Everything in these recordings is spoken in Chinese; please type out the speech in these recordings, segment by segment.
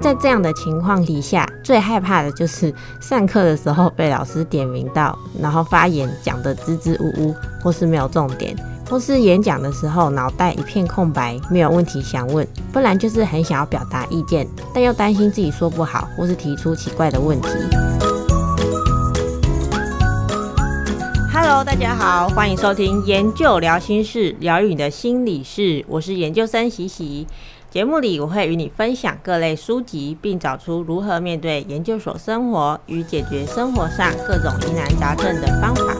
在这样的情况底下，最害怕的就是上课的时候被老师点名到，然后发言讲得支支吾吾，或是没有重点，或是演讲的时候脑袋一片空白，没有问题想问，不然就是很想要表达意见，但又担心自己说不好，或是提出奇怪的问题。Hello，大家好，欢迎收听研究聊心事，疗愈你的心理事，我是研究生喜喜。节目里我会与你分享各类书籍，并找出如何面对研究所生活与解决生活上各种疑难杂症的方法。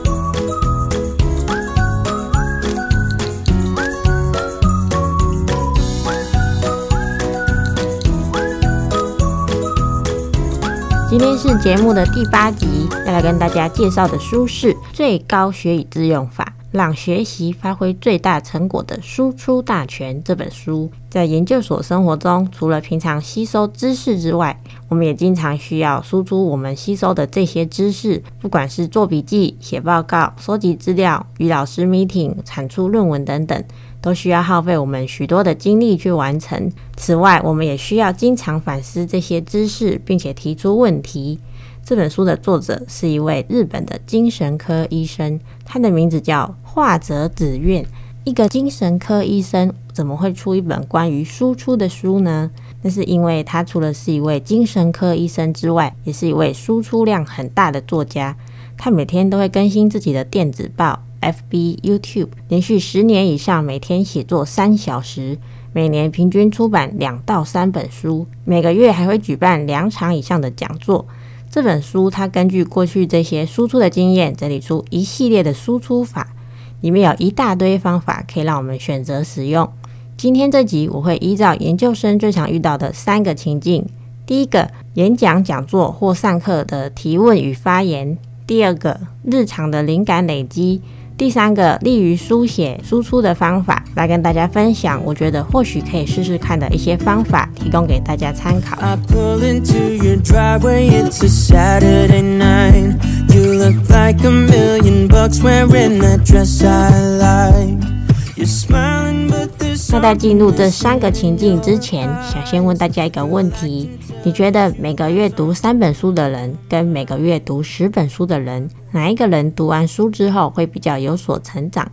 今天是节目的第八集，要来跟大家介绍的书是《最高学以致用法》。让学习发挥最大成果的输出大全这本书，在研究所生活中，除了平常吸收知识之外，我们也经常需要输出我们吸收的这些知识，不管是做笔记、写报告、收集资料、与老师 meeting、产出论文等等，都需要耗费我们许多的精力去完成。此外，我们也需要经常反思这些知识，并且提出问题。这本书的作者是一位日本的精神科医生，他的名字叫樺泽子苑。一个精神科医生怎么会出一本关于输出的书呢？那是因为他除了是一位精神科医生之外，也是一位输出量很大的作家。他每天都会更新自己的电子报、FB、YouTube，连续十年以上，每天写作三小时，每年平均出版两到三本书，每个月还会举办两场以上的讲座。这本书，它根据过去这些输出的经验，整理出一系列的输出法，里面有一大堆方法可以让我们选择使用。今天这集我会依照研究生最常遇到的三个情境第一个演讲讲座或上课的提问与发言。第二个日常的灵感累积。第三个利于书写输出的方法来跟大家分享我觉得或许可以试试看的一些方法提供给大家参考。I pull into your driveway it's saturday night you look like a million bucks wearing that dress i like. 那在进入这三个情境之前，想先问大家一个问题：你觉得每个月读三本书的人，跟每个月读十本书的人，哪一个人读完书之后会比较有所成长？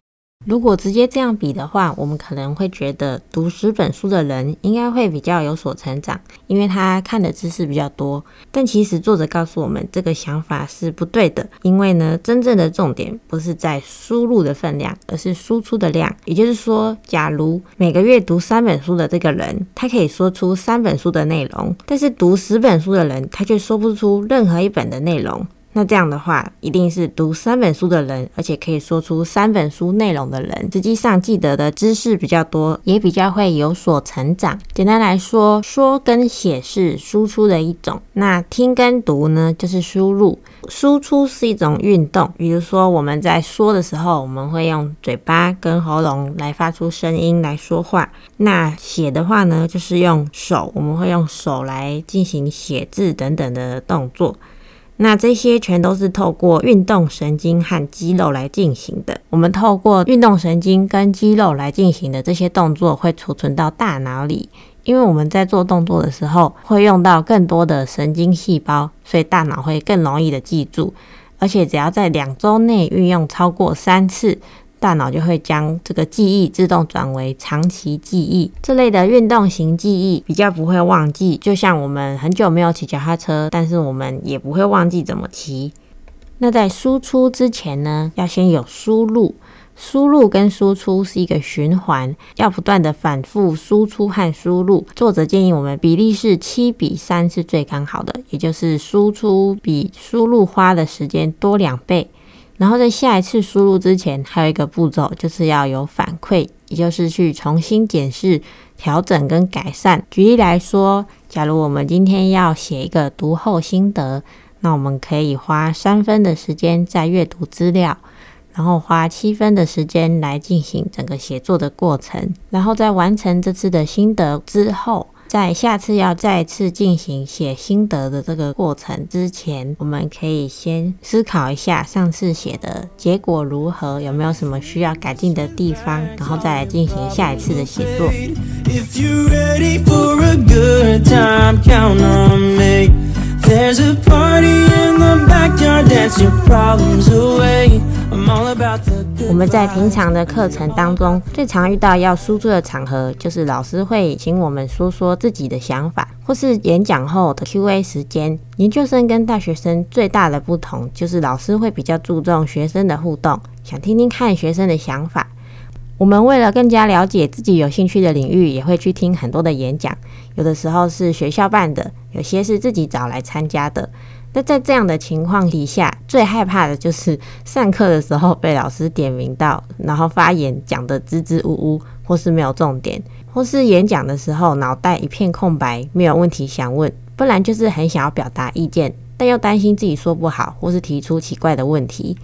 如果直接这样比的话，我们可能会觉得读十本书的人应该会比较有所成长，因为他看的知识比较多。但其实作者告诉我们，这个想法是不对的，因为呢，真正的重点不是在输入的分量，而是输出的量。也就是说，假如每个月读三本书的这个人，他可以说出三本书的内容，但是读十本书的人，他却说不出任何一本的内容。那这样的话，一定是读三本书的人，而且可以说出三本书内容的人，实际上记得的知识比较多，也比较会有所成长。简单来说，说跟写是输出的一种，那听跟读呢，就是输入。输出是一种运动，比如说我们在说的时候，我们会用嘴巴跟喉咙来发出声音来说话。那写的话呢，就是用手，我们会用手来进行写字等等的动作。那这些全都是透过运动神经和肌肉来进行的。我们透过运动神经跟肌肉来进行的这些动作，会储存到大脑里。因为我们在做动作的时候，会用到更多的神经细胞，所以大脑会更容易的记住。而且只要在两周内运用超过三次。大脑就会将这个记忆自动转为长期记忆。这类的运动型记忆比较不会忘记，就像我们很久没有骑脚踏车，但是我们也不会忘记怎么骑。那在输出之前呢，要先有输入。输入跟输出是一个循环，要不断的反复输出和输入。作者建议我们比例是七比三是最刚好的，也就是输出比输入花的时间多两倍。然后在下一次输入之前，还有一个步骤，就是要有反馈，也就是去重新检视、调整跟改善。举例来说，假如我们今天要写一个读后心得，那我们可以花三分的时间在阅读资料，然后花七分的时间来进行整个写作的过程。然后在完成这次的心得之后，在下次要再次进行写心得的这个过程之前，我们可以先思考一下上次写的结果如何，有没有什么需要改进的地方，然后再来进行下一次的写作。There's a party in the backyard that's your problems away。我们在平常的课程当中，最常遇到要输出的场合，就是老师会请我们说说自己的想法，或是演讲后的 QA 时间。研究生跟大学生最大的不同就是老师会比较注重学生的互动，想听听看学生的想法。我们为了更加了解自己有兴趣的领域，也会去听很多的演讲。有的时候是学校办的，有些是自己找来参加的。那在这样的情况底下，最害怕的就是上课的时候被老师点名到，然后发言讲得支支吾吾，或是没有重点，或是演讲的时候脑袋一片空白，没有问题想问，不然就是很想要表达意见，但又担心自己说不好，或是提出奇怪的问题。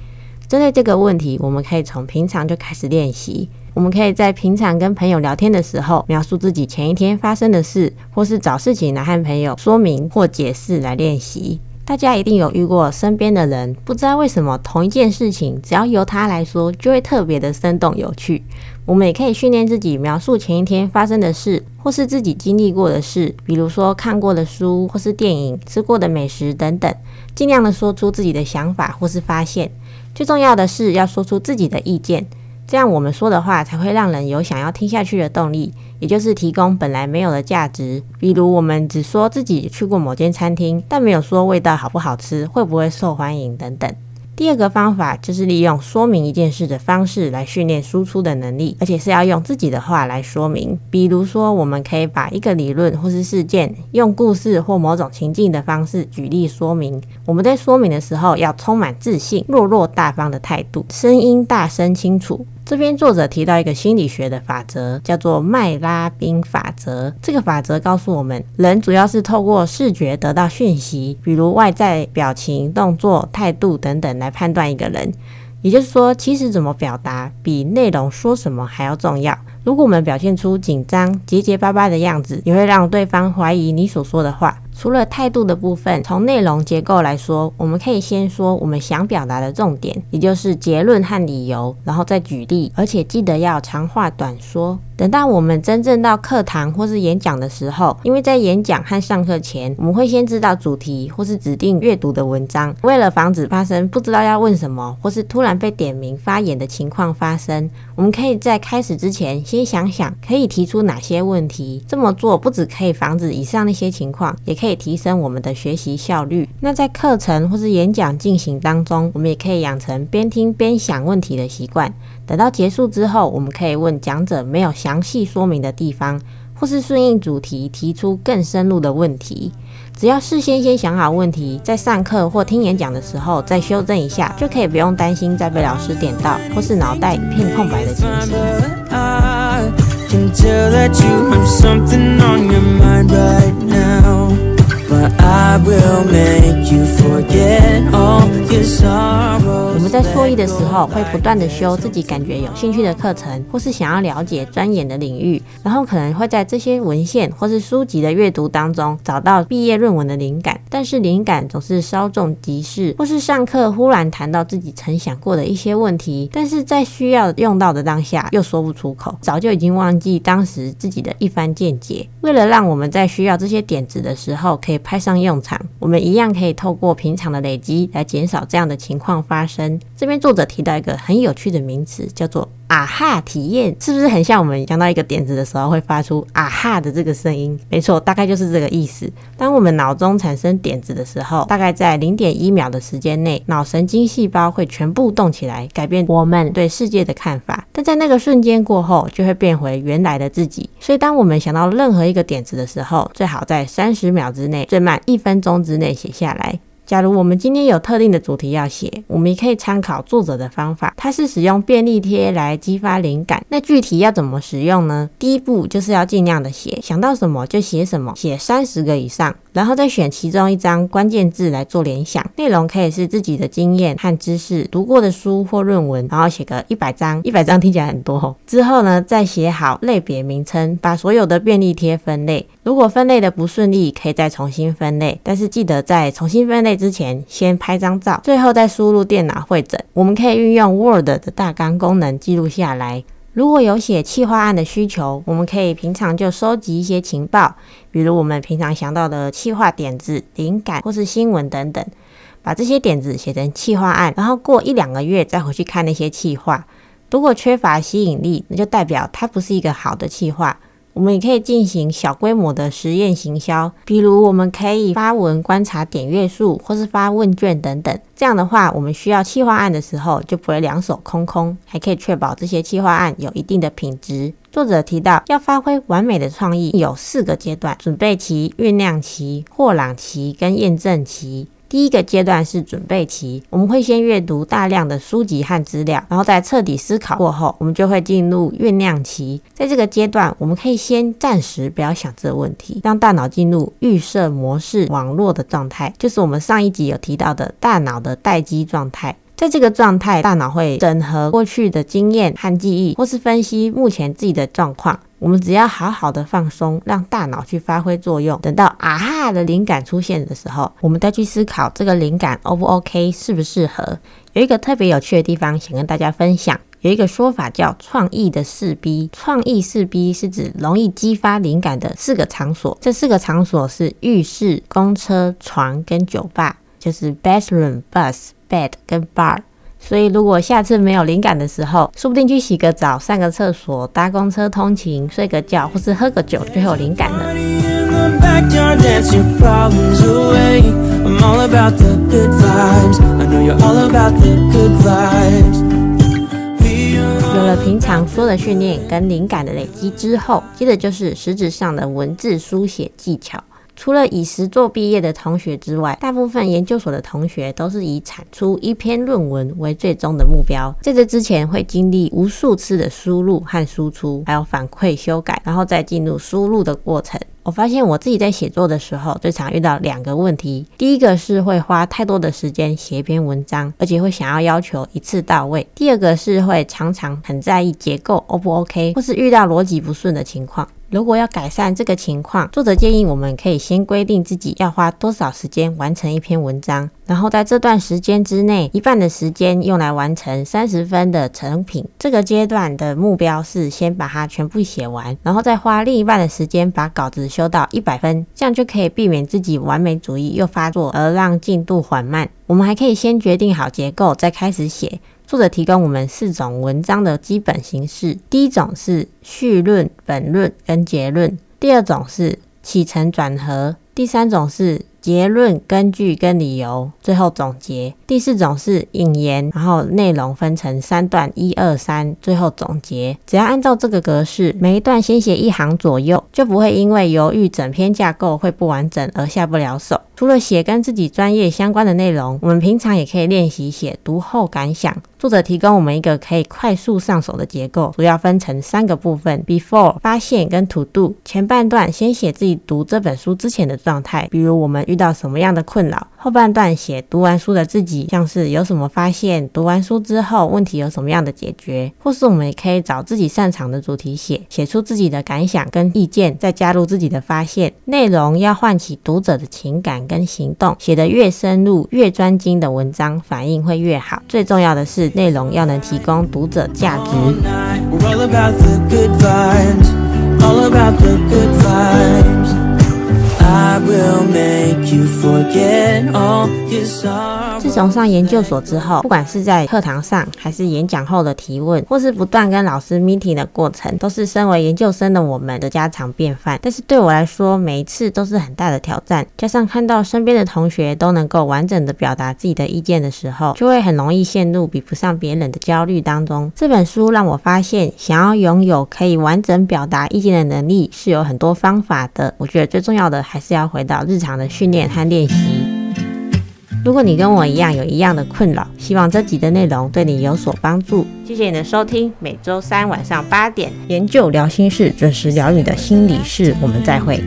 针对这个问题，我们可以从平常就开始练习。我们可以在平常跟朋友聊天的时候，描述自己前一天发生的事，或是找事情来和朋友说明或解释来练习。大家一定有遇过身边的人，不知道为什么同一件事情，只要由他来说，就会特别的生动有趣。我们也可以训练自己描述前一天发生的事，或是自己经历过的事，比如说看过的书，或是电影、吃过的美食等等，尽量的说出自己的想法或是发现。最重要的是要说出自己的意见。这样我们说的话才会让人有想要听下去的动力，也就是提供本来没有的价值。比如我们只说自己去过某间餐厅，但没有说味道好不好吃，会不会受欢迎等等。第二个方法就是利用说明一件事的方式来训练输出的能力，而且是要用自己的话来说明。比如说，我们可以把一个理论或是事件，用故事或某种情境的方式举例说明。我们在说明的时候要充满自信、落落大方的态度，声音大声清楚。这边作者提到一个心理学的法则，叫做麦拉宾法则。这个法则告诉我们，人主要是透过视觉得到讯息，比如外在表情、动作、态度等等来判断一个人。也就是说，其实怎么表达比内容说什么还要重要。如果我们表现出紧张、结结巴巴的样子，也会让对方怀疑你所说的话。除了态度的部分，从内容结构来说，我们可以先说我们想表达的重点，也就是结论和理由，然后再举例，而且记得要长话短说。等到我们真正到课堂或是演讲的时候，因为在演讲和上课前，我们会先知道主题或是指定阅读的文章。为了防止发生不知道要问什么或是突然被点名发言的情况发生，我们可以在开始之前先想想可以提出哪些问题。这么做不只可以防止以上那些情况，也可以提升我们的学习效率。那在课程或是演讲进行当中，我们也可以养成边听边想问题的习惯。等到结束之后，我们可以问讲者没有详细说明的地方，或是顺应主题提出更深入的问题。只要事先先想好问题，在上课或听演讲的时候再修正一下，就可以不用担心再被老师点到，或是脑袋一片空白的情形。can tell that you have something on your mind right now. 我们在硕一的时候会不断的修自己感觉有兴趣的课程，或是想要了解钻研的领域，然后可能会在这些文献或是书籍的阅读当中找到毕业论文的灵感。但是灵感总是稍纵即逝，或是上课忽然谈到自己曾想过的一些问题，但是在需要用到的当下又说不出口，早就已经忘记当时自己的一番见解。为了让我们在需要这些点子的时候可以派上用场，我们一样可以透过平常的累积来减少这样的情况发生。这边作者提到一个很有趣的名词，叫做“啊哈体验”，是不是很像我们讲到一个点子的时候会发出“啊哈”的这个声音？没错，大概就是这个意思。当我们脑中产生点子的时候，大概在零点一秒的时间内，脑神经细胞会全部动起来，改变我们对世界的看法。但在那个瞬间过后，就会变回原来的自己。所以，当我们想到任何一个点子的时候，最好在三十秒之内，最慢一分钟之内写下来。假如我们今天有特定的主题要写，我们也可以参考作者的方法，他是使用便利贴来激发灵感。那具体要怎么使用呢？第一步就是要尽量的写，想到什么就写什么，写三十个以上，然后再选其中一张关键字来做联想。内容可以是自己的经验和知识、读过的书或论文，然后写个一百张，一百张听起来很多哦。之后呢，再写好类别名称，把所有的便利贴分类。如果分类的不顺利，可以再重新分类，但是记得在重新分类之前，先拍张照，最后再输入电脑汇整。我们可以运用 Word 的大纲功能记录下来。如果有写企划案的需求，我们可以平常就收集一些情报，比如我们平常想到的企划点子、灵感或是新闻等等，把这些点子写成企划案，然后过一两个月再回去看那些企划。如果缺乏吸引力，那就代表它不是一个好的企划。我们也可以进行小规模的实验行销，比如我们可以发文观察点阅数，或是发问卷等等。这样的话，我们需要企划案的时候就不会两手空空，还可以确保这些企划案有一定的品质。作者提到，要发挥完美的创意，有四个阶段：准备期、酝酿期、霍朗期跟验证期。第一个阶段是准备期，我们会先阅读大量的书籍和资料，然后在彻底思考过后，我们就会进入酝酿期。在这个阶段，我们可以先暂时不要想这个问题，让大脑进入预设模式网络的状态，就是我们上一集有提到的大脑的待机状态。在这个状态，大脑会整合过去的经验和记忆，或是分析目前自己的状况。我们只要好好的放松，让大脑去发挥作用。等到啊哈的灵感出现的时候，我们再去思考这个灵感 O 不 OK，适不适合。有一个特别有趣的地方，想跟大家分享。有一个说法叫“创意的四 B”，创意四 B 是指容易激发灵感的四个场所。这四个场所是浴室、公车、床跟酒吧，就是 bathroom、bus、bed 跟 bar。所以，如果下次没有灵感的时候，说不定去洗个澡、上个厕所、搭公车通勤、睡个觉，或是喝个酒，就有灵感了。有了平常说的训练跟灵感的累积之后，接着就是实质上的文字书写技巧。除了以实作毕业的同学之外，大部分研究所的同学都是以产出一篇论文为最终的目标。在这之前，会经历无数次的输入和输出，还有反馈修改，然后再进入输入的过程。我发现我自己在写作的时候，最常遇到两个问题。第一个是会花太多的时间写一篇文章，而且会想要要求一次到位。第二个是会常常很在意结构 O 不 OK，或是遇到逻辑不顺的情况。如果要改善这个情况，作者建议我们可以先规定自己要花多少时间完成一篇文章，然后在这段时间之内，一半的时间用来完成三十分的成品。这个阶段的目标是先把它全部写完，然后再花另一半的时间把稿子修到一百分，这样就可以避免自己完美主义又发作而让进度缓慢。我们还可以先决定好结构，再开始写。作者提供我们四种文章的基本形式：第一种是序论、本论跟结论；第二种是起承转合；第三种是结论、根据跟理由；最后总结；第四种是引言，然后内容分成三段，一二三，最后总结。只要按照这个格式，每一段先写一行左右，就不会因为犹豫整篇架构会不完整而下不了手。除了写跟自己专业相关的内容，我们平常也可以练习写读后感想。作者提供我们一个可以快速上手的结构，主要分成三个部分：Before 发现跟 To Do。前半段先写自己读这本书之前的状态，比如我们遇到什么样的困扰；后半段写读完书的自己，像是有什么发现，读完书之后问题有什么样的解决，或是我们也可以找自己擅长的主题写，写出自己的感想跟意见，再加入自己的发现。内容要唤起读者的情感。跟行动写得越深入、越专精的文章，反应会越好。最重要的是，内容要能提供读者价值。自从上研究所之后，不管是在课堂上，还是演讲后的提问，或是不断跟老师 meeting 的过程，都是身为研究生的我们的家常便饭。但是对我来说，每一次都是很大的挑战。加上看到身边的同学都能够完整的表达自己的意见的时候，就会很容易陷入比不上别人的焦虑当中。这本书让我发现，想要拥有可以完整表达意见的能力，是有很多方法的。我觉得最重要的还是要回到日常的训练和练习。如果你跟我一样有一样的困扰，希望这集的内容对你有所帮助。谢谢你的收听，每周三晚上八点，研究聊心事，准时聊你的心理事。我们再会。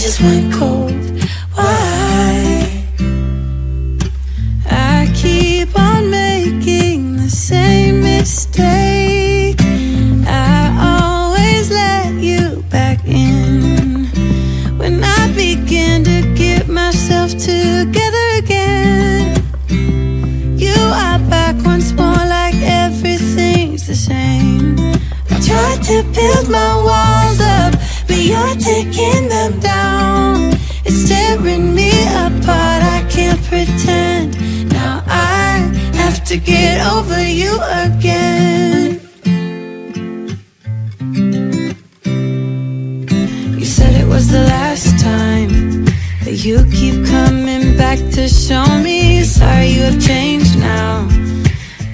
Just went cold. Why? I keep on making the same mistake.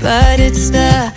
But it's the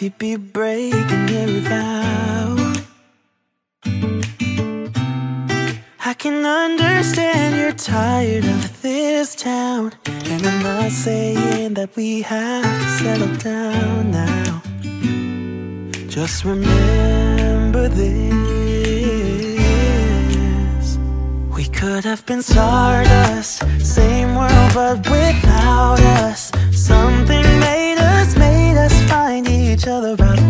yourself you'd be breaking every vow. I can understand you're tired of this town. And I'm not saying that we have to settle down now. Just remember this. We could have been stardust, same world but without us. Something each other out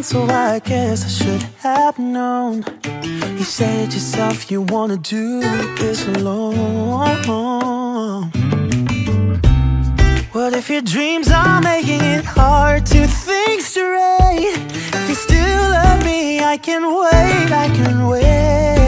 one, so I guess I should have known. You said yourself you wanna do this alone. What if your dreams are making it hard to think straight? If you still love me, I can wait, I can wait.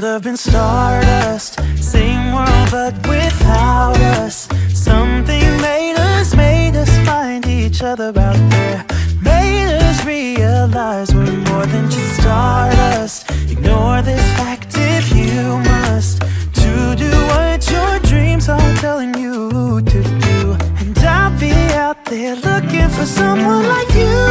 Could have been stardust, same world but without us. Something made us, made us find each other out there. Made us realize we're more than just stardust. Ignore this fact if you must. To do what your dreams are telling you to do. And I'll be out They're looking for someone like. You,